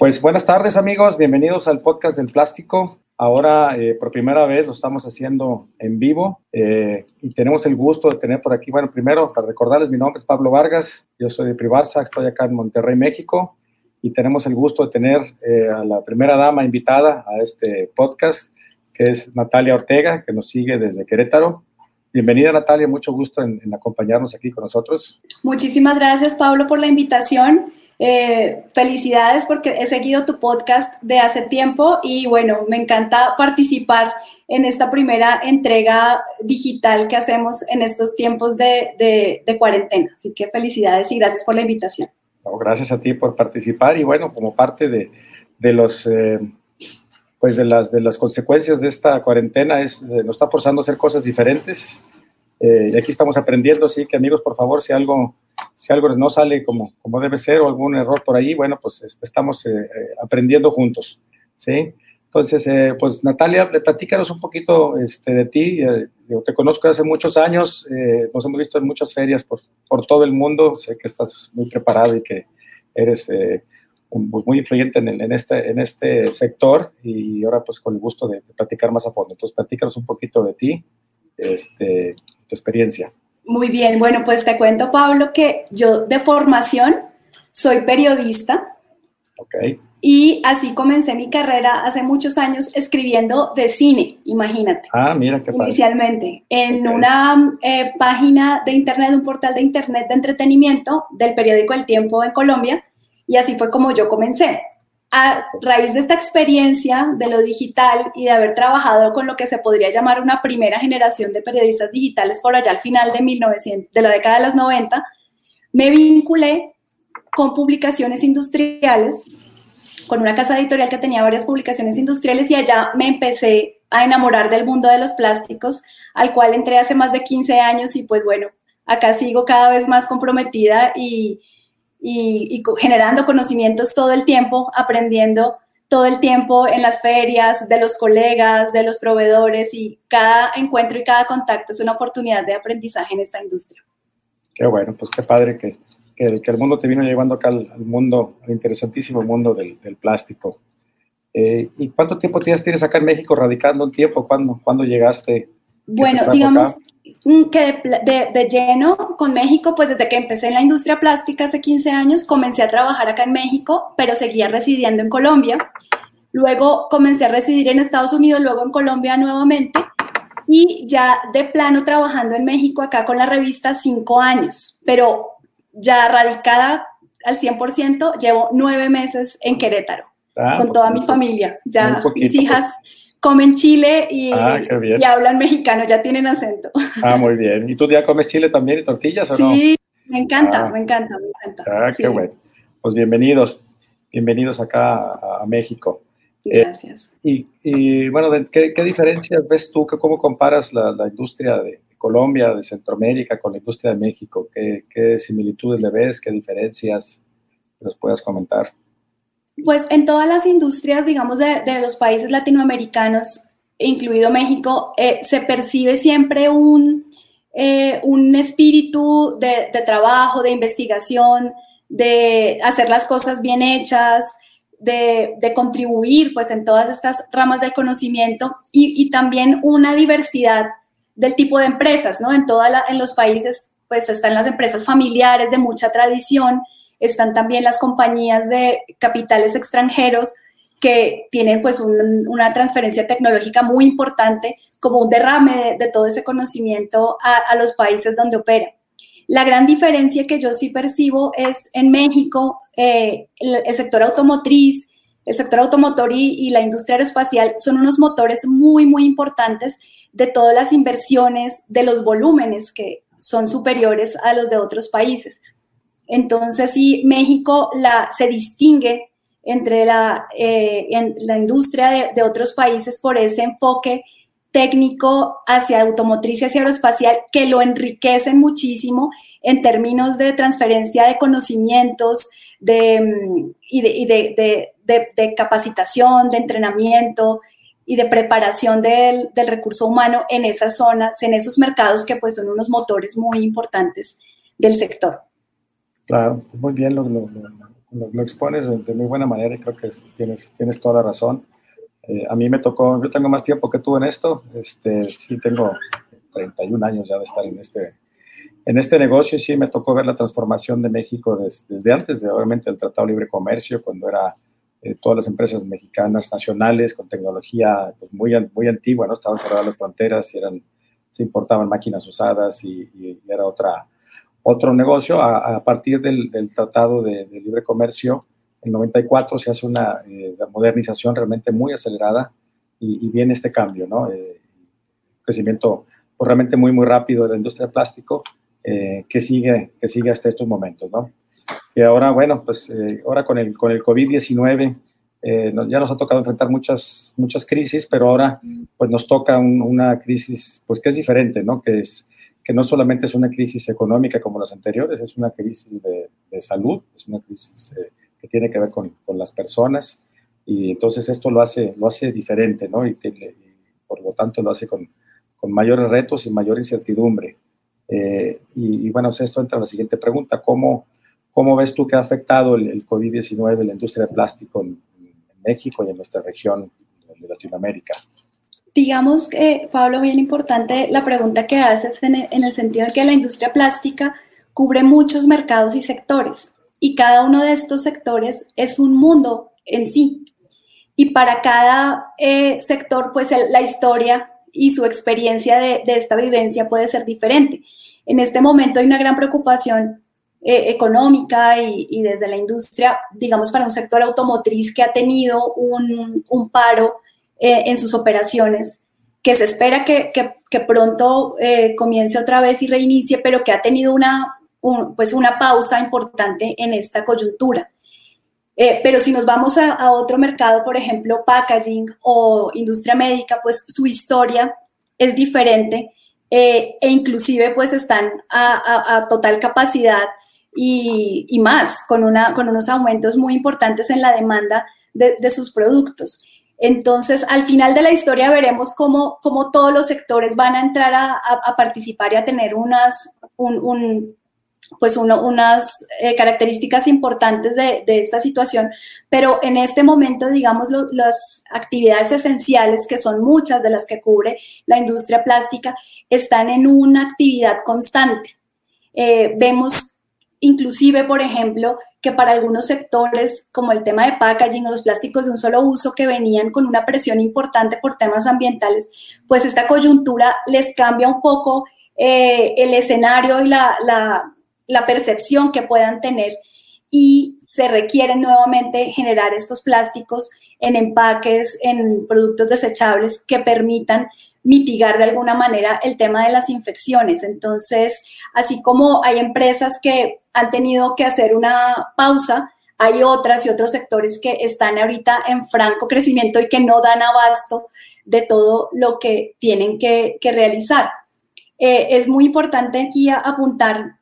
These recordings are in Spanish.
Pues buenas tardes amigos, bienvenidos al podcast del plástico. Ahora eh, por primera vez lo estamos haciendo en vivo eh, y tenemos el gusto de tener por aquí, bueno, primero para recordarles, mi nombre es Pablo Vargas, yo soy de Privarsa, estoy acá en Monterrey, México y tenemos el gusto de tener eh, a la primera dama invitada a este podcast, que es Natalia Ortega, que nos sigue desde Querétaro. Bienvenida Natalia, mucho gusto en, en acompañarnos aquí con nosotros. Muchísimas gracias Pablo por la invitación eh, felicidades porque he seguido tu podcast de hace tiempo y bueno, me encanta participar en esta primera entrega digital que hacemos en estos tiempos de, cuarentena. Así que felicidades y gracias por la invitación. gracias a ti por participar y bueno, como parte de, los... Eh, pues de las, de las consecuencias de esta cuarentena es, eh, nos está forzando a hacer cosas diferentes, y aquí estamos aprendiendo, así que amigos, por favor, si algo si algo no sale como, como debe ser o algún error por ahí, bueno, pues este, estamos eh, eh, aprendiendo juntos, ¿sí? Entonces, eh, pues Natalia, platícanos un poquito este, de ti. yo te conozco hace muchos años, nos hemos visto en muchas ferias por, por, todo el mundo, sé que estás muy preparado y que eres muy influyente en, en, este, en este sector y ahora pues con el gusto de, de platicar más a fondo. Entonces, platícanos un poquito de ti, este, tu experiencia. Muy bien, bueno, pues te cuento, Pablo, que yo de formación soy periodista. Ok. Y así comencé mi carrera hace muchos años escribiendo de cine, imagínate. Ah, mira qué Inicialmente, en una eh, página de internet, un portal de internet de entretenimiento del periódico El Tiempo en Colombia, y así fue como yo comencé a raíz de esta experiencia de lo digital y de haber trabajado con lo que se podría llamar una primera generación de periodistas digitales por allá al final de, 1900, de la década de los 90, me vinculé con publicaciones industriales, con una casa editorial que tenía varias publicaciones industriales y allá me empecé a enamorar del mundo de los plásticos, al cual entré hace más de 15 años y pues bueno, acá sigo cada vez más comprometida y, y, generando conocimientos todo el tiempo, aprendiendo todo el tiempo en las ferias, de los colegas, de los proveedores y cada encuentro y cada contacto es una oportunidad de aprendizaje en esta industria. Qué bueno, pues qué padre que, que, el mundo te vino llevando acá al, mundo, al interesantísimo mundo del, plástico. Eh, ¿Y cuánto tiempo tienes, tienes acá en México radicando un tiempo? ¿Cuándo, ¿cuándo llegaste? Bueno, digamos, que de, lleno con México, pues desde que empecé en la industria plástica hace 15 años, comencé a trabajar acá en México, pero seguía residiendo en Colombia. Luego comencé a residir en Estados Unidos, luego en Colombia nuevamente. Y ya de plano trabajando en México acá con la revista cinco años, pero ya radicada al 100%, llevo nueve meses en Querétaro, ah, con toda mi familia. Ya mis hijas comen chile y, ah, y, hablan mexicano, ya tienen acento. Ah, muy bien. ¿Y tú ya comes chile también y tortillas o no? Sí, me encanta, ah. me encanta, me encanta. Ah, qué bueno. Pues bienvenidos, bienvenidos acá a, México. Eh, Gracias. y, bueno, ¿qué, diferencias ves tú? ¿Cómo comparas la, industria de Colombia, de Centroamérica con la industria de México? ¿Qué, qué similitudes le ves? ¿Qué diferencias nos puedas comentar? Pues en todas las industrias, digamos, de, los países latinoamericanos, incluido México, eh, se percibe siempre un, eh, un espíritu de, trabajo, de investigación, de hacer las cosas bien hechas, de, contribuir pues en todas estas ramas del conocimiento y, también una diversidad del tipo de empresas, ¿no? En, toda en los países pues están las empresas familiares de mucha tradición, están también las compañías de capitales extranjeros que tienen pues una transferencia tecnológica muy importante como un derrame de, todo ese conocimiento a, los países donde opera. La gran diferencia que yo sí percibo es en México, eh, el, sector automotriz, el sector automotor y, y, la industria aeroespacial son unos motores muy, muy importantes de todas las inversiones, de los volúmenes que son superiores a los de otros países. Entonces, sí, México se distingue entre la, eh, industria de, otros países por ese enfoque técnico hacia automotriz y hacia aeroespacial que lo enriquecen muchísimo en términos de transferencia de conocimientos de, mm, y, de, capacitación, de entrenamiento y de preparación del, del, recurso humano en esas zonas, en esos mercados que pues son unos motores muy importantes del sector. Claro, muy bien lo, lo, expones de, muy buena manera y creo que tienes, tienes toda la razón. Eh, a mí me tocó, yo tengo más tiempo que tú en esto, este, sí tengo 31 años ya de estar en este, en este negocio y sí me tocó ver la transformación de México desde, antes, de, obviamente, el Tratado de Libre Comercio, cuando era eh, todas las empresas mexicanas nacionales con tecnología pues, muy, muy antigua, ¿no? Estaban cerradas las fronteras y eran, se importaban máquinas usadas y, y era otra, otro negocio. A, partir del, Tratado de, Libre Comercio, en 94 se hace una eh, modernización realmente muy acelerada y, viene este cambio, ¿no? Eh, crecimiento pues, realmente muy, muy rápido de la industria de plástico eh, que, sigue, que sigue hasta estos momentos, ¿no? Y ahora, bueno, pues ahora con el, con el COVID-19 ya nos ha tocado enfrentar muchas, muchas crisis, pero ahora pues nos toca una crisis pues que es diferente, ¿no? Que es que no solamente es una crisis económica como las anteriores, es una crisis de, salud, es una crisis eh, que tiene que ver con, con, las personas y entonces esto lo hace, lo hace diferente, ¿no? Y, por lo tanto lo hace con, con, mayores retos y mayor incertidumbre. Eh, y, bueno, esto entra a la siguiente pregunta, ¿cómo, cómo ves tú que ha afectado el, el COVID-19 la industria de plástico en, en México y en nuestra región de Latinoamérica? Digamos que, Pablo, bien importante la pregunta que haces en el, sentido de que la industria plástica cubre muchos mercados y sectores y cada uno de estos sectores es un mundo en sí. Y para cada eh, sector, pues la historia y su experiencia de, esta vivencia puede ser diferente. En este momento hay una gran preocupación eh, económica y, desde la industria, digamos, para un sector automotriz que ha tenido un paro eh, en sus operaciones, que se espera que, que, pronto eh, comience otra vez y reinicie, pero que ha tenido una, pues una pausa importante en esta coyuntura. Eh, pero si nos vamos a, otro mercado, por ejemplo, packaging o industria médica, pues su historia es diferente e inclusive pues están a, total capacidad y, y, más, con, una, con unos aumentos muy importantes en la demanda de, de sus productos. Entonces, al final de la historia veremos cómo, cómo todos los sectores van a entrar a, participar y a tener unas, pues unas eh, características importantes de, esta situación, pero en este momento, digamos, las actividades esenciales, que son muchas de las que cubre la industria plástica, están en una actividad constante. Eh, vemos inclusive, por ejemplo, que para algunos sectores, como el tema de packaging o los plásticos de un solo uso que venían con una presión importante por temas ambientales, pues esta coyuntura les cambia un poco eh, el escenario y la, la percepción que puedan tener. Y se requieren nuevamente generar estos plásticos en empaques, en productos desechables que permitan mitigar de alguna manera el tema de las infecciones. Entonces, así como hay empresas que han tenido que hacer una pausa, hay otras y otros sectores que están ahorita en franco crecimiento y que no dan abasto de todo lo que tienen que, realizar. Eh, es muy importante aquí apuntar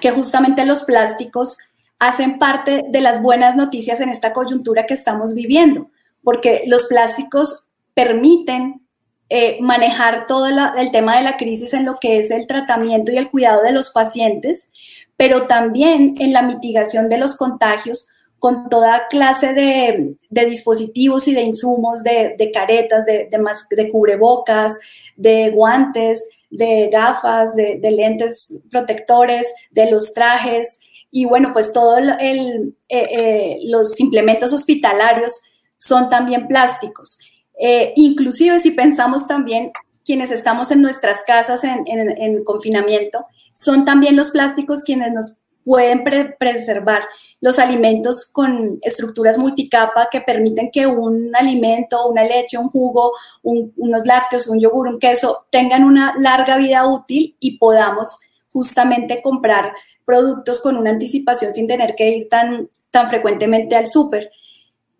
que justamente los plásticos hacen parte de las buenas noticias en esta coyuntura que estamos viviendo, porque los plásticos permiten eh, manejar todo el tema de la crisis en lo que es el tratamiento y el cuidado de los pacientes, pero también en la mitigación de los contagios con toda clase de, dispositivos y de insumos, de, caretas, de, de, cubrebocas, de guantes, de gafas, de, lentes protectores, de los trajes y bueno, pues todos eh, eh, los implementos hospitalarios son también plásticos. Eh, inclusive si pensamos también quienes estamos en nuestras casas en, confinamiento, son también los plásticos quienes nos pueden preservar los alimentos con estructuras multicapa que permiten que un alimento, una leche, un jugo, unos lácteos, un yogur, un queso tengan una larga vida útil y podamos justamente comprar productos con una anticipación sin tener que ir tan, tan frecuentemente al súper.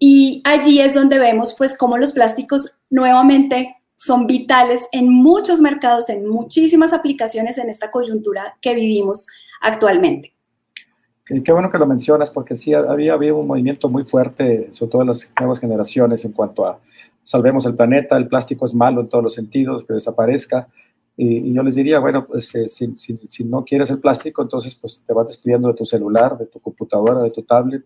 Y allí es donde vemos pues cómo los plásticos nuevamente son vitales en muchos mercados, en muchísimas aplicaciones en esta coyuntura que vivimos actualmente. Y qué bueno que lo mencionas, porque sí había habido un movimiento muy fuerte, sobre todo en las nuevas generaciones, en cuanto a salvemos el planeta, el plástico es malo en todos los sentidos, que desaparezca. Y, yo les diría, bueno, pues eh, si, si, no quieres el plástico, entonces pues te vas despidiendo de tu celular, de tu computadora, de tu tablet,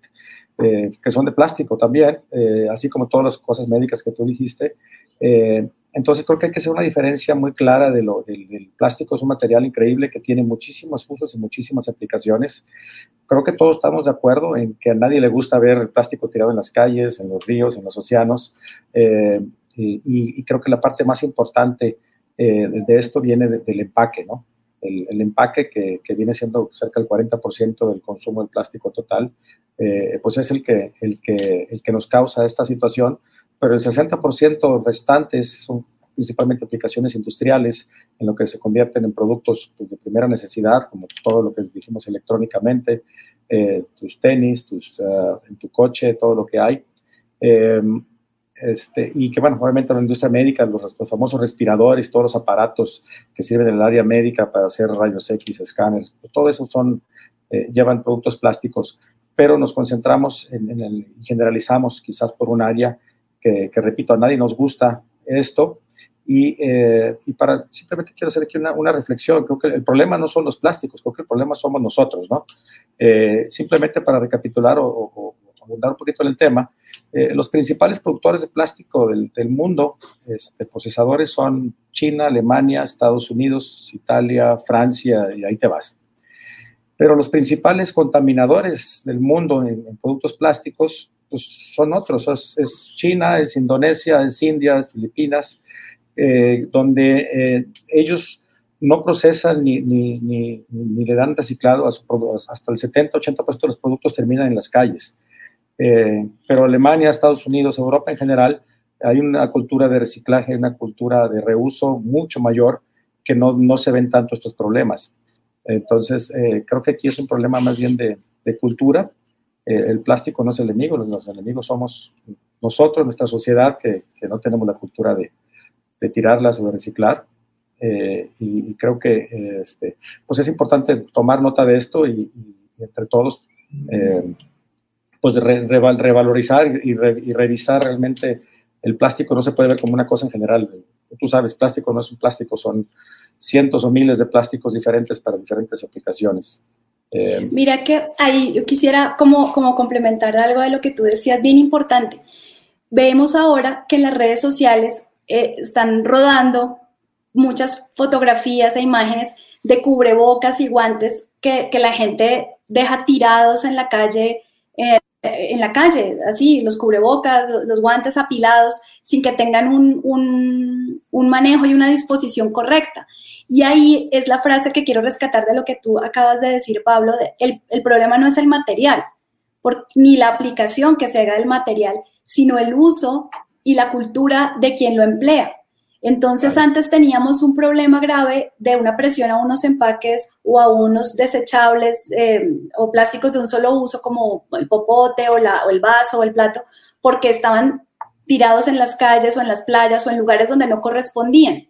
eh, que son de plástico también, eh, así como todas las cosas médicas que tú dijiste. entonces creo que hay que hacer una diferencia muy clara de lo, del, del, plástico. Es un material increíble que tiene muchísimos usos y muchísimas aplicaciones. Creo que todos estamos de acuerdo en que a nadie le gusta ver el plástico tirado en las calles, en los ríos, en los océanos. Y, y, creo que la parte más importante eh, de esto viene del empaque, ¿no? El, empaque que, que, viene siendo cerca del 40% del consumo del plástico total, eh, pues es el que, el, que, el que nos causa esta situación, pero el 60% restantes son principalmente aplicaciones industriales, en lo que se convierten en productos pues, de primera necesidad, como todo lo que dijimos electrónicamente, eh, tus tenis, tus, uh, en tu coche, todo lo que hay. Eh, este, y que, bueno, obviamente la industria médica, los, famosos respiradores, todos los aparatos que sirven en el área médica para hacer rayos X, escáneres, todo eso son, eh, llevan productos plásticos, pero nos concentramos en, el, generalizamos quizás por un área que, repito, a nadie nos gusta esto, y, eh, y, para simplemente quiero hacer aquí una, una, reflexión. Creo que el problema no son los plásticos, creo que el problema somos nosotros, ¿no? Eh, simplemente para recapitular o, o, abundar un poquito en el tema, eh, los principales productores de plástico del, mundo, este, procesadores son China, Alemania, Estados Unidos, Italia, Francia, y ahí te vas. Pero los principales contaminadores del mundo en, productos plásticos pues, son otros, es, China, es Indonesia, es India, es Filipinas, eh, donde eh, ellos no procesan ni, ni, ni, ni, le dan reciclado a su, hasta el 70-80% de los productos terminan en las calles. Eh, pero Alemania, Estados Unidos, Europa en general, hay una cultura de reciclaje, una cultura de reuso mucho mayor que no, no se ven tanto estos problemas. Entonces, eh, creo que aquí es un problema más bien de, de cultura. Eh, el plástico no es el enemigo, los, enemigos somos nosotros, nuestra sociedad, que, que no tenemos la cultura de, de tirarlas o de reciclar. Y, creo que este, pues es importante tomar nota de esto y, y entre todos pues revalorizar y, revisar realmente el plástico no se puede ver como una cosa en general. Tú sabes, plástico no es un plástico, son cientos o miles de plásticos diferentes para diferentes aplicaciones. Eh, Mira que ahí yo quisiera como, complementar algo de lo que tú decías, bien importante. Vemos ahora que en las redes sociales eh, están rodando muchas fotografías e imágenes de cubrebocas y guantes que, que la gente deja tirados en la calle eh, en la calle, así, los cubrebocas, los guantes apilados, sin que tengan un, un, manejo y una disposición correcta. Y ahí es la frase que quiero rescatar de lo que tú acabas de decir, Pablo, el, el, problema no es el material, ni la aplicación que se haga del material, sino el uso y la cultura de quien lo emplea. Entonces antes teníamos un problema grave de una presión a unos empaques o a unos desechables eh, o plásticos de un solo uso como el popote o, la, o el vaso o el plato, porque estaban tirados en las calles o en las playas o en lugares donde no correspondían.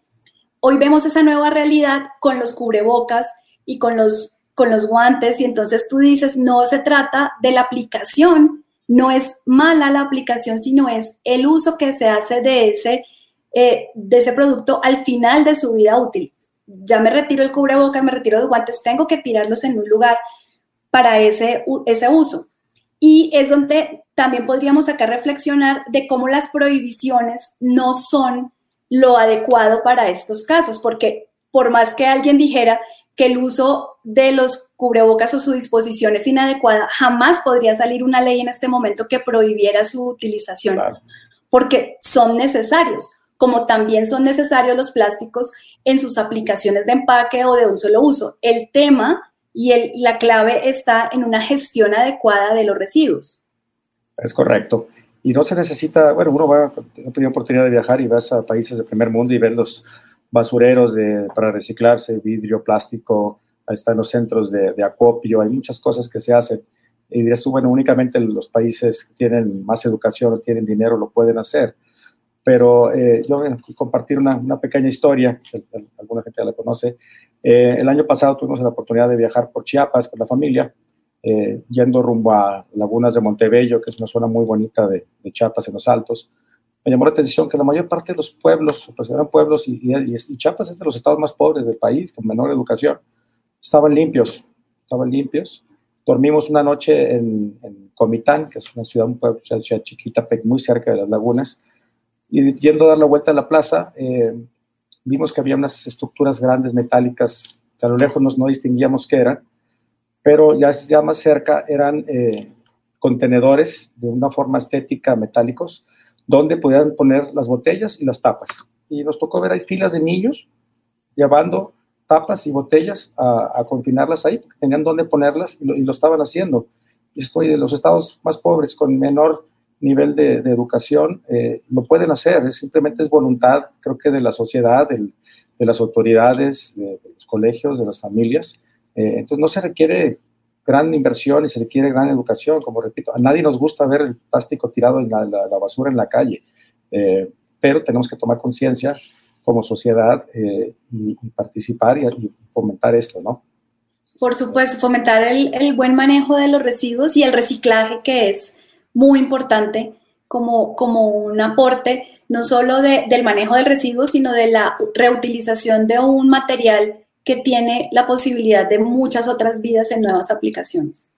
Hoy vemos esa nueva realidad con los cubrebocas y con los, con los guantes y entonces tú dices, no se trata de la aplicación, no es mala la aplicación, sino es el uso que se hace de ese eh, de ese producto al final de su vida útil. Ya me retiro el cubrebocas, me retiro los guantes, tengo que tirarlos en un lugar para ese, ese uso. Y es donde también podríamos acá reflexionar de cómo las prohibiciones no son lo adecuado para estos casos, porque por más que alguien dijera que el uso de los cubrebocas o su disposición es inadecuada, jamás podría salir una ley en este momento que prohibiera su utilización, porque son necesarios como también son necesarios los plásticos en sus aplicaciones de empaque o de un solo uso. El tema y el, la clave está en una gestión adecuada de los residuos. Es correcto. Y no se necesita, bueno, uno va, ha tenido oportunidad de viajar y vas a países de primer mundo y ves los basureros para reciclarse, vidrio, plástico, ahí están los centros de, acopio, hay muchas cosas que se hacen. Y dirías bueno, únicamente los países que tienen más educación o tienen dinero lo pueden hacer pero eh, yo voy a compartir una, una pequeña historia, alguna gente ya la conoce. Eh, el año pasado tuvimos la oportunidad de viajar por Chiapas con la familia, eh, yendo rumbo a Lagunas de Montebello, que es una zona muy bonita de, Chiapas en los Altos. me llamó la atención que la mayor parte de los pueblos, pues eran pueblos, y, y, Chiapas es de los estados más pobres del país, con menor educación, estaban limpios, estaban limpios. Dormimos una noche en, Comitán, que es una ciudad, un pueblo, una ciudad chiquita, muy cerca de las lagunas, y yendo a dar la vuelta a la plaza, eh, vimos que había unas estructuras grandes metálicas que a lo lejos no distinguíamos qué eran, pero ya, ya más cerca eran eh, contenedores de una forma estética metálicos, donde podían poner las botellas y las tapas. Y nos tocó ver ahí filas de niños llevando tapas y botellas a, confinarlas ahí, porque tenían dónde ponerlas y lo, estaban haciendo. Y estoy de los estados más pobres, con menor nivel de, educación, eh, lo pueden hacer, es, simplemente es voluntad, creo que de la sociedad, de las autoridades, de, los colegios, de las familias. Eh, entonces no se requiere gran inversión y se requiere gran educación, como repito, a nadie nos gusta ver el plástico tirado en la, basura en la calle, eh, pero tenemos que tomar conciencia como sociedad eh, y, participar y, fomentar esto, ¿no? Por supuesto, fomentar el, buen manejo de los residuos y el reciclaje, que es muy importante como, como un aporte, no solo del manejo del residuo, sino de la reutilización de un material que tiene la posibilidad de muchas otras vidas en nuevas aplicaciones.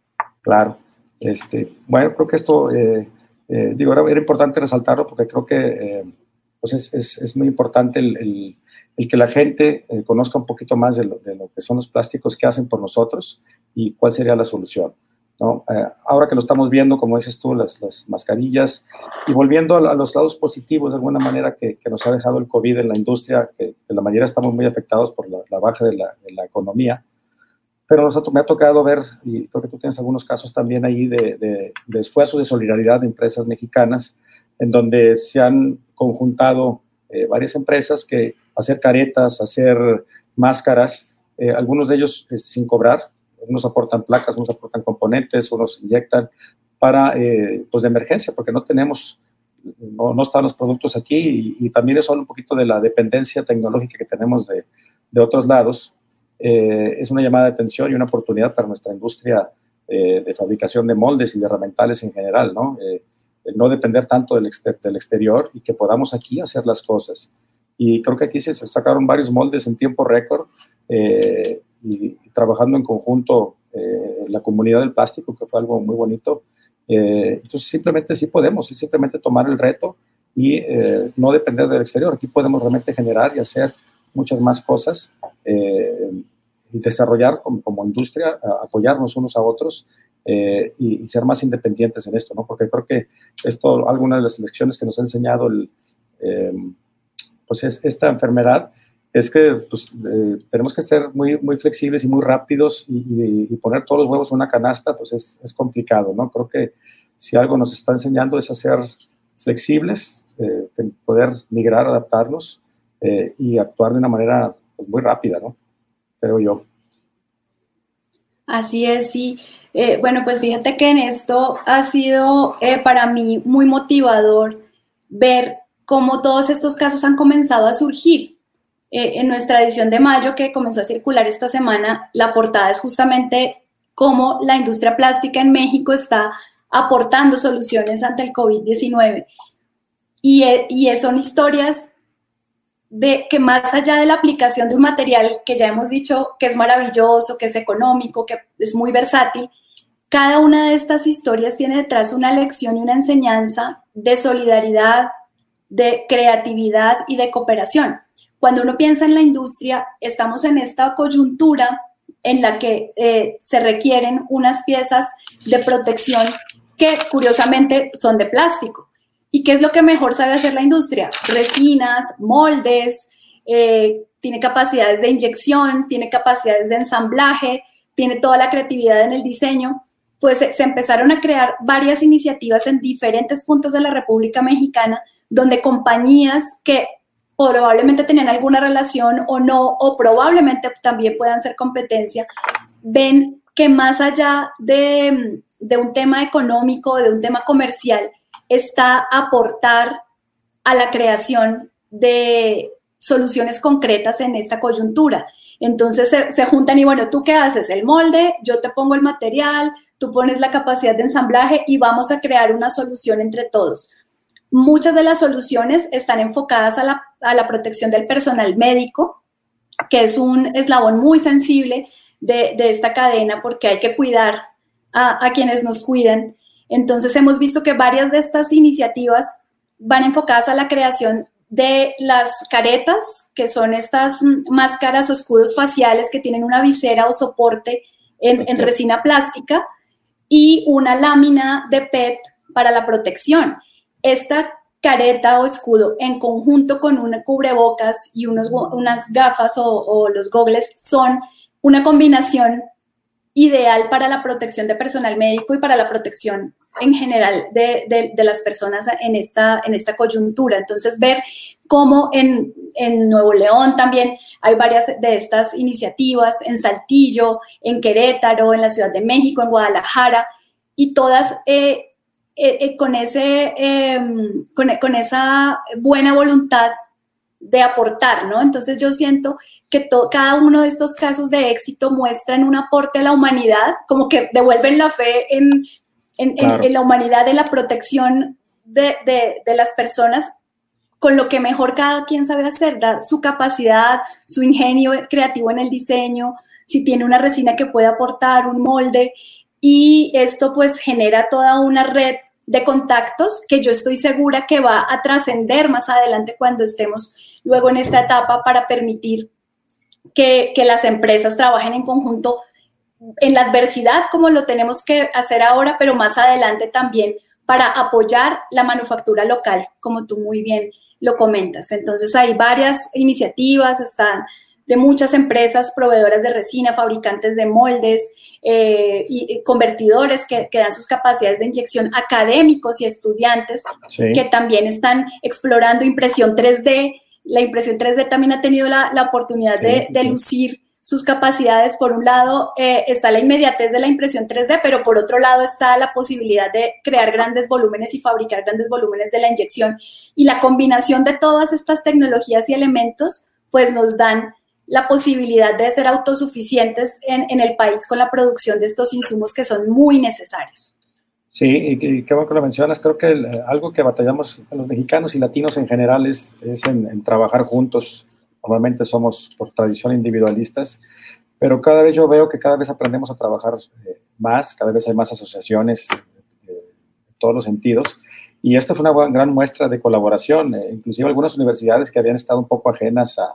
Claro. Este, bueno, creo que esto, eh, eh, digo, era, era, importante resaltarlo porque creo que pues es, es, es, muy importante el, el, que la gente eh, conozca un poquito más de lo, de lo, que son los plásticos que hacen por nosotros y cuál sería la solución. ¿No? Eh, ahora que lo estamos viendo, como dices tú, las, las mascarillas y volviendo a, los lados positivos de alguna manera que, que, nos ha dejado el COVID en la industria, que, que la mayoría estamos muy afectados por la, la baja de la, de la, economía, pero nosotros, me ha tocado ver, y creo que tú tienes algunos casos también ahí de, de, de esfuerzos de solidaridad de empresas mexicanas en donde se han conjuntado eh, varias empresas que hacer caretas, hacer máscaras, eh, algunos de ellos eh, sin cobrar, unos aportan placas, unos aportan componentes, unos inyectan para, pues de emergencia, porque no tenemos, no, no están los productos aquí y, también es solo un poquito de la dependencia tecnológica que tenemos de, de otros lados. es una llamada de atención y una oportunidad para nuestra industria de fabricación de moldes y de herramientales en general, ¿no? no depender tanto del, exterior y que podamos aquí hacer las cosas. Y creo que aquí se sacaron varios moldes en tiempo récord eh, y, trabajando en conjunto eh, la comunidad del plástico, que fue algo muy bonito. Eh, entonces, simplemente sí podemos, simplemente tomar el reto y no depender del exterior. Aquí podemos realmente generar y hacer muchas más cosas y desarrollar como, como industria, apoyarnos unos a otros eh, y, ser más independientes en esto, ¿no? Porque creo que esto, algunas de las lecciones que nos ha enseñado el, eh, pues es esta enfermedad es que pues, eh, tenemos que ser muy, muy flexibles y muy rápidos y, poner todos los huevos en una canasta, pues es, es, complicado, ¿no? Creo que si algo nos está enseñando es a ser flexibles, poder migrar, adaptarnos y actuar de una manera pues, muy rápida, ¿no? Creo yo. Así es, sí. Eh, bueno, pues fíjate que en esto ha sido eh, para mí muy motivador ver cómo todos estos casos han comenzado a surgir. Eh, en nuestra edición de mayo que comenzó a circular esta semana, la portada es justamente cómo la industria plástica en México está aportando soluciones ante el COVID-19. Y, y son historias de que más allá de la aplicación de un material que ya hemos dicho que es maravilloso, que es económico, que es muy versátil, cada una de estas historias tiene detrás una lección y una enseñanza de solidaridad, de creatividad y de cooperación. Cuando uno piensa en la industria, estamos en esta coyuntura en la que eh, se requieren unas piezas de protección que curiosamente son de plástico. ¿Y qué es lo que mejor sabe hacer la industria? Resinas, moldes, eh, tiene capacidades de inyección, tiene capacidades de ensamblaje, tiene toda la creatividad en el diseño. Pues se, empezaron a crear varias iniciativas en diferentes puntos de la República Mexicana, donde compañías que probablemente tenían alguna relación o no, o probablemente también puedan ser competencia, ven que más allá de, de un tema económico, de un tema comercial, está aportar a la creación de soluciones concretas en esta coyuntura. Entonces se, juntan y bueno, ¿tú qué haces? El molde, yo te pongo el material, tú pones la capacidad de ensamblaje y vamos a crear una solución entre todos. Muchas de las soluciones están enfocadas a la, a la protección del personal médico, que es un eslabón muy sensible de, de esta cadena porque hay que cuidar a, a, quienes nos cuidan. Entonces hemos visto que varias de estas iniciativas van enfocadas a la creación de las caretas, que son estas máscaras o escudos faciales que tienen una visera o soporte en, en resina plástica y una lámina de PET para la protección. Esta careta o escudo en conjunto con un cubrebocas y unos, unas gafas o, los gogles son una combinación ideal para la protección de personal médico y para la protección en general de, de, de, las personas en esta, en esta coyuntura. Entonces, ver cómo en, en, Nuevo León también hay varias de estas iniciativas, en Saltillo, en Querétaro, en la Ciudad de México, en Guadalajara, y todas eh, eh, eh con, ese, eh, con, con, esa buena voluntad de aportar, ¿no? Entonces yo siento que cada uno de estos casos de éxito muestran un aporte a la humanidad, como que devuelven la fe en, en, claro. en, en la humanidad, de la protección de, de, de, las personas con lo que mejor cada quien sabe hacer, dar su capacidad, su ingenio creativo en el diseño, si tiene una resina que puede aportar, un molde, y esto pues genera toda una red de contactos que yo estoy segura que va a trascender más adelante cuando estemos luego en esta etapa para permitir que, que, las empresas trabajen en conjunto en la adversidad como lo tenemos que hacer ahora, pero más adelante también para apoyar la manufactura local, como tú muy bien lo comentas. Entonces hay varias iniciativas, están de muchas empresas proveedoras de resina, fabricantes de moldes eh, y, convertidores que, que, dan sus capacidades de inyección, académicos y estudiantes sí. que también están explorando impresión 3D. La impresión 3D también ha tenido la, la oportunidad sí, de, de, lucir sus capacidades. Por un lado eh, está la inmediatez de la impresión 3D, pero por otro lado está la posibilidad de crear grandes volúmenes y fabricar grandes volúmenes de la inyección. Y la combinación de todas estas tecnologías y elementos, pues nos dan la posibilidad de ser autosuficientes en, en, el país con la producción de estos insumos que son muy necesarios. Sí, y, y qué bueno que lo mencionas. Creo que algo que batallamos los mexicanos y latinos en general es, es en, en, trabajar juntos. Normalmente somos por tradición individualistas, pero cada vez yo veo que cada vez aprendemos a trabajar eh, más, cada vez hay más asociaciones eh, en todos los sentidos. Y esta fue una gran muestra de colaboración. Eh, inclusive algunas universidades que habían estado un poco ajenas a,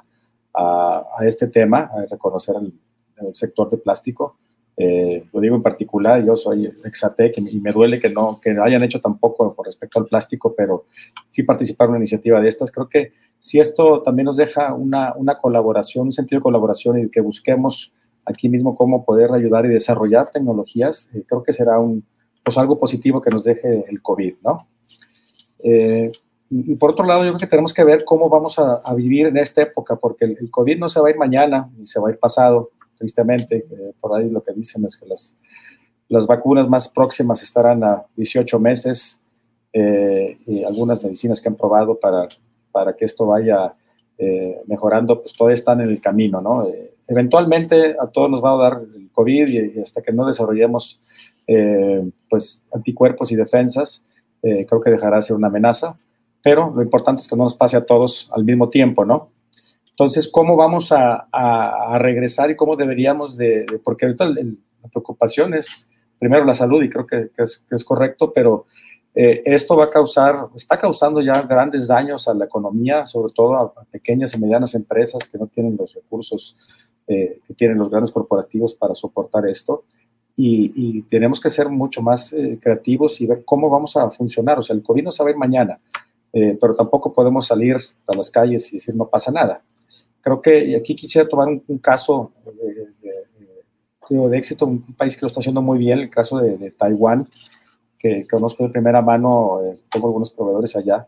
a, a este tema, a reconocer el, el sector de plástico. Eh, lo digo en particular, yo soy Exatec y me duele que no que hayan hecho tampoco con respecto al plástico, pero sí participar en una iniciativa de estas. Creo que si esto también nos deja una, una colaboración, un sentido de colaboración y que busquemos aquí mismo cómo poder ayudar y desarrollar tecnologías, eh, creo que será un, pues algo positivo que nos deje el COVID, ¿no? Eh, y, por otro lado, yo creo que tenemos que ver cómo vamos a, a vivir en esta época, porque el, el, COVID no se va a ir mañana, ni se va a ir pasado, tristemente. Eh, por ahí lo que dicen es que las, las vacunas más próximas estarán a 18 meses eh, y algunas medicinas que han probado para, para que esto vaya eh, mejorando, pues todavía están en el camino, ¿no? Eh, eventualmente a todos nos va a dar el COVID y, y hasta que no desarrollemos pues anticuerpos y defensas, creo que dejará de ser una amenaza pero lo importante es que no nos pase a todos al mismo tiempo, ¿no? Entonces, ¿cómo vamos a, a, a regresar y cómo deberíamos de, de porque ahorita el, la preocupación es primero la salud y creo que, que, es, que es, correcto, pero eh, esto va a causar, está causando ya grandes daños a la economía, sobre todo a, a pequeñas y medianas empresas que no tienen los recursos eh, que tienen los grandes corporativos para soportar esto. Y, y tenemos que ser mucho más eh, creativos y ver cómo vamos a funcionar. O sea, el COVID no se va a ir mañana eh, pero tampoco podemos salir a las calles y decir no pasa nada. Creo que aquí quisiera tomar un, un caso de, de, de, de, éxito, un país que lo está haciendo muy bien, el caso de, de Taiwán, que, conozco de primera mano, eh, tengo algunos proveedores allá.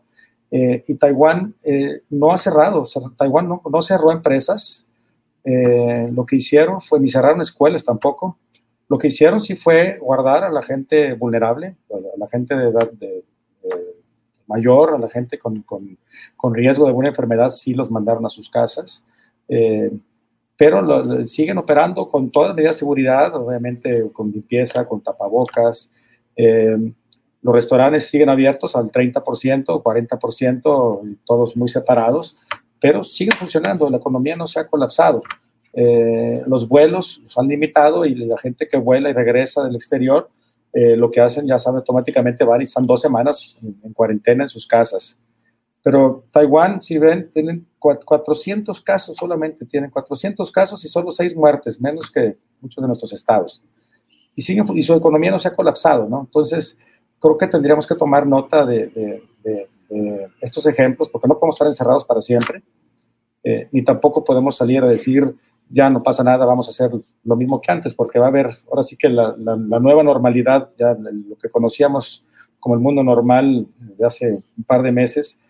Eh, y Taiwán eh, no ha cerrado, o sea, Taiwán no, no cerró empresas, eh, lo que hicieron fue ni cerraron escuelas tampoco, lo que hicieron sí fue guardar a la gente vulnerable, a la gente de edad de mayor, a la gente con, con, con, riesgo de alguna enfermedad, sí los mandaron a sus casas. Eh, pero lo, siguen operando con todas las medidas de seguridad, obviamente con limpieza, con tapabocas. Eh, los restaurantes siguen abiertos al 30%, 40%, todos muy separados, pero siguen funcionando, la economía no se ha colapsado. Eh, los vuelos se han limitado y la gente que vuela y regresa del exterior, eh, lo que hacen, ya saben, automáticamente van y están dos semanas en, cuarentena en sus casas. Pero Taiwán, si ven, tienen 400 casos solamente, tienen 400 casos y solo 6 muertes, menos que muchos de nuestros estados. Y, y su economía no se ha colapsado, ¿no? Entonces, creo que tendríamos que tomar nota de, estos ejemplos, porque no podemos estar encerrados para siempre, eh, ni tampoco podemos salir a decir, ya no pasa nada, vamos a hacer lo mismo que antes, porque va a haber, ahora sí que la, nueva normalidad, ya lo que conocíamos como el mundo normal de hace un par de meses,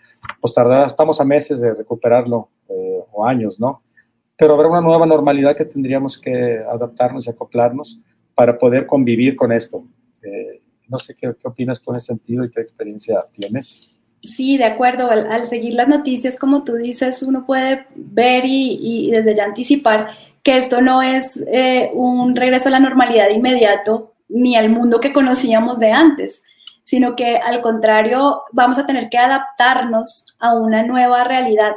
pues tardará, estamos a meses de recuperarlo, eh, o años, ¿no? Pero habrá una nueva normalidad que tendríamos que adaptarnos y acoplarnos para poder convivir con esto. Eh, no sé qué, opinas tú en ese sentido y qué experiencia tienes. Sí, de acuerdo. Al, seguir las noticias, como tú dices, uno puede ver y, desde ya anticipar que esto no es eh, un regreso a la normalidad inmediato ni al mundo que conocíamos de antes, sino que al contrario vamos a tener que adaptarnos a una nueva realidad.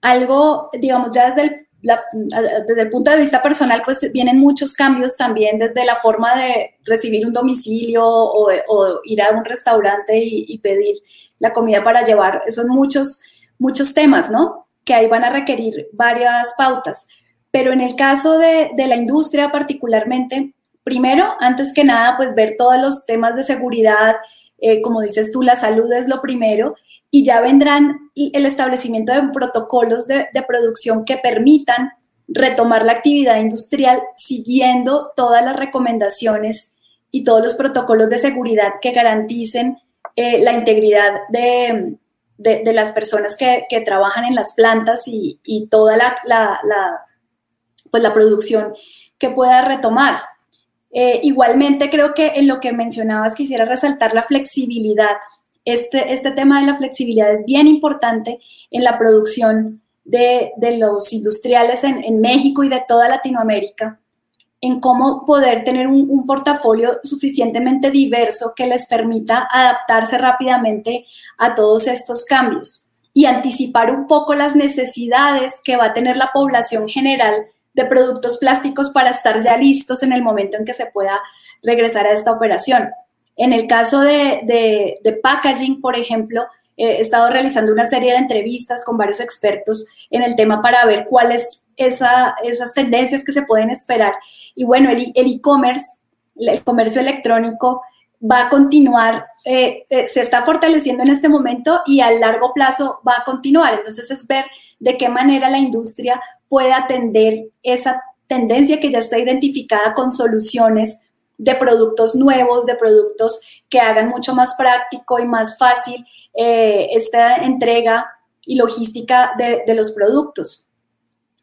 Algo, digamos, ya desde el desde el punto de vista personal, pues vienen muchos cambios también desde la forma de recibir un domicilio o, ir a un restaurante y, pedir la comida para llevar. Son muchos, muchos temas, ¿no? Que ahí van a requerir varias pautas. Pero en el caso de, de la industria particularmente, primero, antes que nada, pues ver todos los temas de seguridad, eh, como dices tú, la salud es lo primero y ya vendrán el establecimiento de protocolos de, producción que permitan retomar la actividad industrial siguiendo todas las recomendaciones y todos los protocolos de seguridad que garanticen eh, la integridad de, las personas que, trabajan en las plantas y, toda pues la producción que pueda retomar. Eh, igualmente, creo que en lo que mencionabas quisiera resaltar la flexibilidad. Este, este tema de la flexibilidad es bien importante en la producción de, los industriales en, México y de toda Latinoamérica, en cómo poder tener un, portafolio suficientemente diverso que les permita adaptarse rápidamente a todos estos cambios y anticipar un poco las necesidades que va a tener la población general de productos plásticos para estar ya listos en el momento en que se pueda regresar a esta operación. En el caso de, packaging, por ejemplo, he estado realizando una serie de entrevistas con varios expertos en el tema para ver cuáles esa, esas tendencias que se pueden esperar. Y bueno, el e-commerce, el, comercio electrónico va a continuar, eh, eh, se está fortaleciendo en este momento y a largo plazo va a continuar. Entonces es ver de qué manera la industria puede atender esa tendencia que ya está identificada con soluciones de productos nuevos, de productos que hagan mucho más práctico y más fácil eh, esta entrega y logística de, los productos.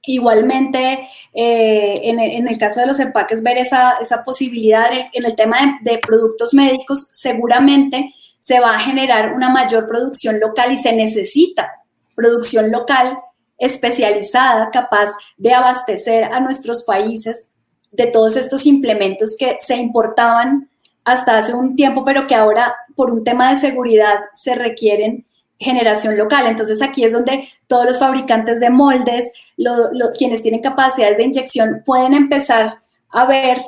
Igualmente, eh, en, el caso de los empaques, ver esa, posibilidad en el, tema de, productos médicos, seguramente se va a generar una mayor producción local y se necesita producción local especializada, capaz de abastecer a nuestros países de todos estos implementos que se importaban hasta hace un tiempo, pero que ahora por un tema de seguridad se requieren generación local. Entonces aquí es donde todos los fabricantes de moldes, quienes tienen capacidades de inyección, pueden empezar a ver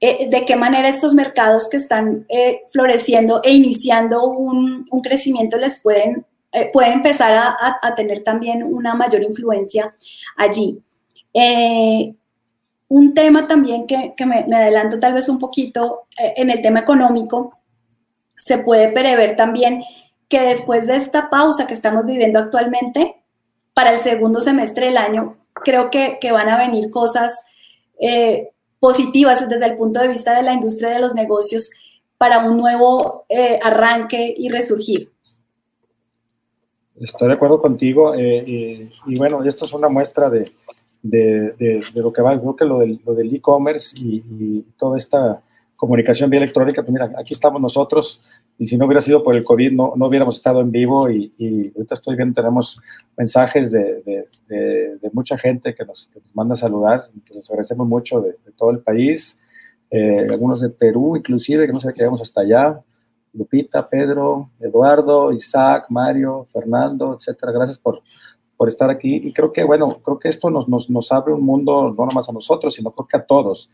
eh, de qué manera estos mercados que están eh, floreciendo e iniciando un, un, crecimiento les pueden eh, puede empezar a, tener también una mayor influencia allí. Un tema también que, me, adelanto tal vez un poquito en el tema económico, se puede prever también que después de esta pausa que estamos viviendo actualmente, para el segundo semestre del año, creo que, van a venir cosas positivas desde el punto de vista de la industria de los negocios para un nuevo arranque y resurgir. Estoy de acuerdo contigo. Eh, y, bueno, esto es una muestra de, de, lo que va, creo que lo del e-commerce y, toda esta comunicación vía electrónica, pues mira, aquí estamos nosotros y si no hubiera sido por el COVID no, no hubiéramos estado en vivo y, ahorita estoy viendo, tenemos mensajes de, mucha gente que nos, manda a saludar, les agradecemos mucho de, todo el país, eh, algunos de Perú inclusive, que no sé que vamos hasta allá, Lupita, Pedro, Eduardo, Isaac, Mario, Fernando, etcétera. Gracias por, por estar aquí. Y creo que, bueno, creo que esto nos, nos, nos abre un mundo, no nomás a nosotros, sino creo que a todos.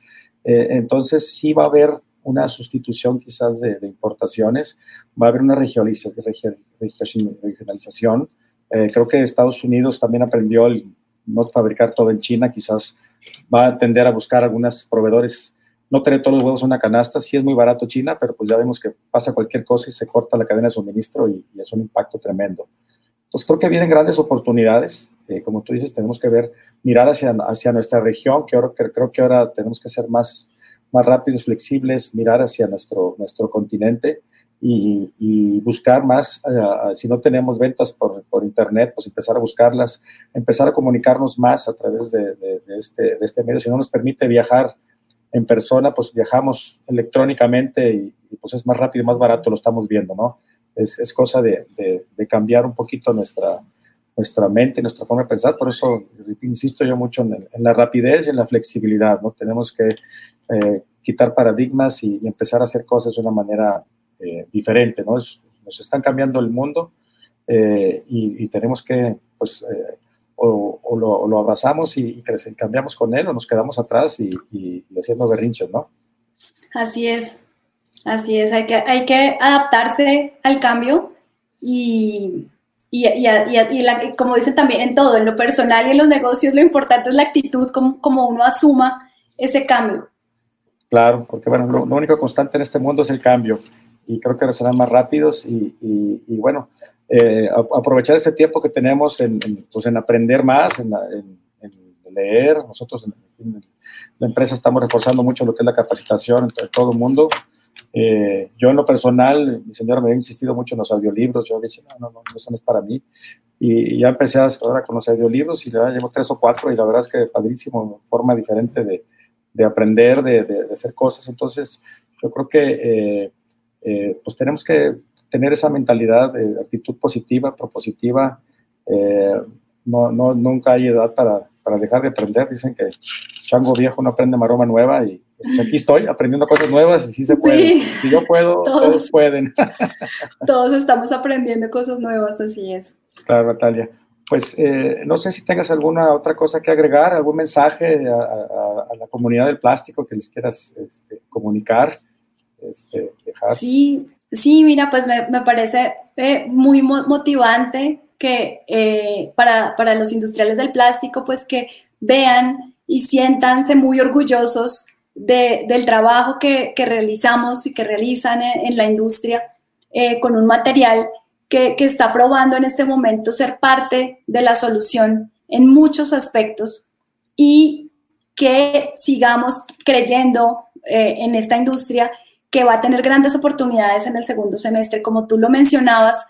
Eh, entonces, sí va a haber una sustitución quizás de, importaciones, va a haber una regionalización. Eh, creo que Estados Unidos también aprendió el no fabricar todo en China, quizás va a tender a buscar algunos proveedores, no tener todos los huevos en una canasta, sí es muy barato China, pero pues ya vemos que pasa cualquier cosa y se corta la cadena de suministro y, es un impacto tremendo. Entonces creo que vienen grandes oportunidades, eh, como tú dices, tenemos que ver, mirar hacia, hacia nuestra región, que, ahora, creo que ahora tenemos que ser más, más rápidos, flexibles, mirar hacia nuestro, nuestro continente y, buscar más, eh, si no tenemos ventas por, por, Internet, pues empezar a buscarlas, empezar a comunicarnos más a través de, de, este, de este medio. Si no nos permite viajar en persona, pues viajamos electrónicamente y, pues es más rápido y más barato, lo estamos viendo, ¿no? Es, es cosa de, cambiar un poquito nuestra, nuestra mente, nuestra forma de pensar. Por eso insisto yo mucho en, la rapidez y en la flexibilidad, ¿no? Tenemos que eh, quitar paradigmas y, empezar a hacer cosas de una manera eh, diferente, ¿no? nos están cambiando el mundo eh, y, tenemos que, pues, o, lo, abrazamos y, cambiamos con él o nos quedamos atrás y, y, haciendo berrinches, ¿no? Así es, así es, hay que, hay que adaptarse al cambio y, y, como dicen también en todo, en lo personal y en los negocios, lo importante es la actitud, como, como uno asuma ese cambio. Claro, porque bueno, lo, único constante en este mundo es el cambio y creo que serán más rápidos y, y, bueno, eh, aprovechar ese tiempo que tenemos en, pues en aprender más, en, leer. Nosotros en, la empresa estamos reforzando mucho lo que es la capacitación entre todo el mundo. Eh, yo en lo personal, mi señora me ha insistido mucho en los audiolibros, yo dije, no, no, no, eso no es para mí. Y, ya empecé ahora con los audiolibros y ya llevo tres o cuatro y la verdad es que padrísimo, forma diferente de, de aprender, de, de, hacer cosas. Entonces, yo creo que eh, eh, pues tenemos que tener esa mentalidad de actitud positiva, propositiva. No, no, nunca hay edad para, para, dejar de aprender. Dicen que chango viejo no aprende maroma nueva y pues, aquí estoy aprendiendo cosas nuevas y sí se puede. Si yo puedo, todos, pueden. todos estamos aprendiendo cosas nuevas, así es. Claro, Natalia. Pues eh, no sé si tengas alguna otra cosa que agregar, algún mensaje a, la comunidad del plástico que les quieras este, comunicar. Este, sí, sí, mira, pues me, parece eh, muy motivante que eh, para, los industriales del plástico, pues que vean y siéntanse muy orgullosos del trabajo que, realizamos y que realizan en, la industria eh, con un material que, está probando en este momento ser parte de la solución en muchos aspectos y que sigamos creyendo en esta industria que va a tener grandes oportunidades en el segundo semestre. Como tú lo mencionabas,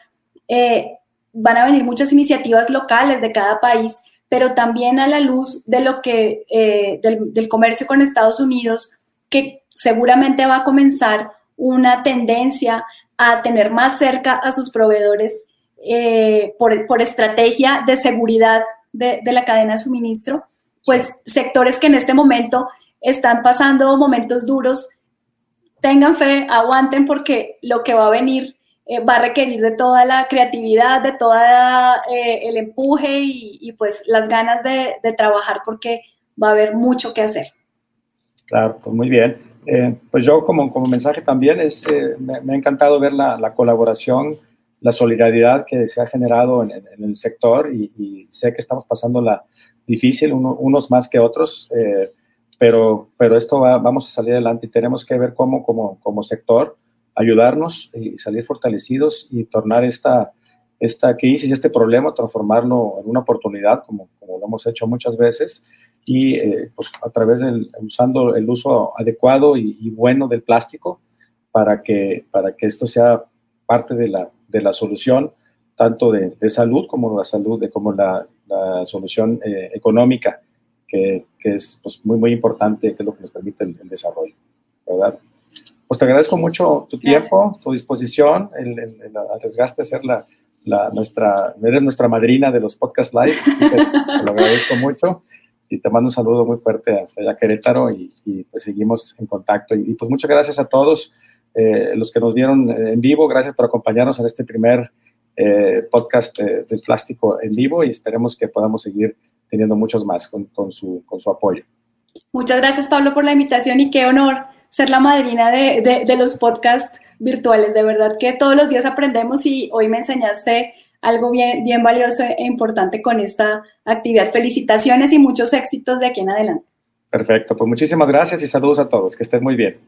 eh, van a venir muchas iniciativas locales de cada país, pero también a la luz de lo que, eh, del, comercio con Estados Unidos, que seguramente va a comenzar una tendencia a tener más cerca a sus proveedores eh, por, estrategia de seguridad de, de la cadena de suministro, pues sectores que en este momento están pasando momentos duros. Tengan fe, aguanten porque lo que va a venir eh, va a requerir de toda la creatividad, de todo eh, el empuje y, pues las ganas de, trabajar porque va a haber mucho que hacer. Claro, pues muy bien. Eh, pues yo como, como mensaje también es, me, ha encantado ver la, colaboración, la solidaridad que se ha generado en, el sector y, sé que estamos pasando la difícil, unos más que otros pero, pero esto va, vamos a salir adelante y tenemos que ver cómo como, como sector ayudarnos y salir fortalecidos y tornar esta, esta crisis, este problema, transformarlo en una oportunidad, como, como lo hemos hecho muchas veces, y eh, pues a través del, usando el uso adecuado y, bueno del plástico para que, para que esto sea parte de la, de la solución, tanto de, de salud como la salud, de, como la, la solución eh, económica que, es pues, muy, muy importante, que es lo que nos permite el, desarrollo, ¿verdad? Pues te agradezco mucho tu tiempo, tu disposición, el, el, arriesgarte a ser la, la, nuestra, eres nuestra madrina de los podcast live, te, lo agradezco mucho y te mando un saludo muy fuerte hasta allá Querétaro y, y pues seguimos en contacto. Y, pues muchas gracias a todos. los que nos vieron en vivo, gracias por acompañarnos en este primer podcast del plástico en vivo y esperemos que podamos seguir teniendo muchos más con, su, con su apoyo. Muchas gracias Pablo por la invitación y qué honor ser la madrina de, de, los podcasts virtuales. De verdad que todos los días aprendemos y hoy me enseñaste algo bien, bien valioso e importante con esta actividad. Felicitaciones y muchos éxitos de aquí en adelante. Perfecto, pues muchísimas gracias y saludos a todos, que estén muy bien.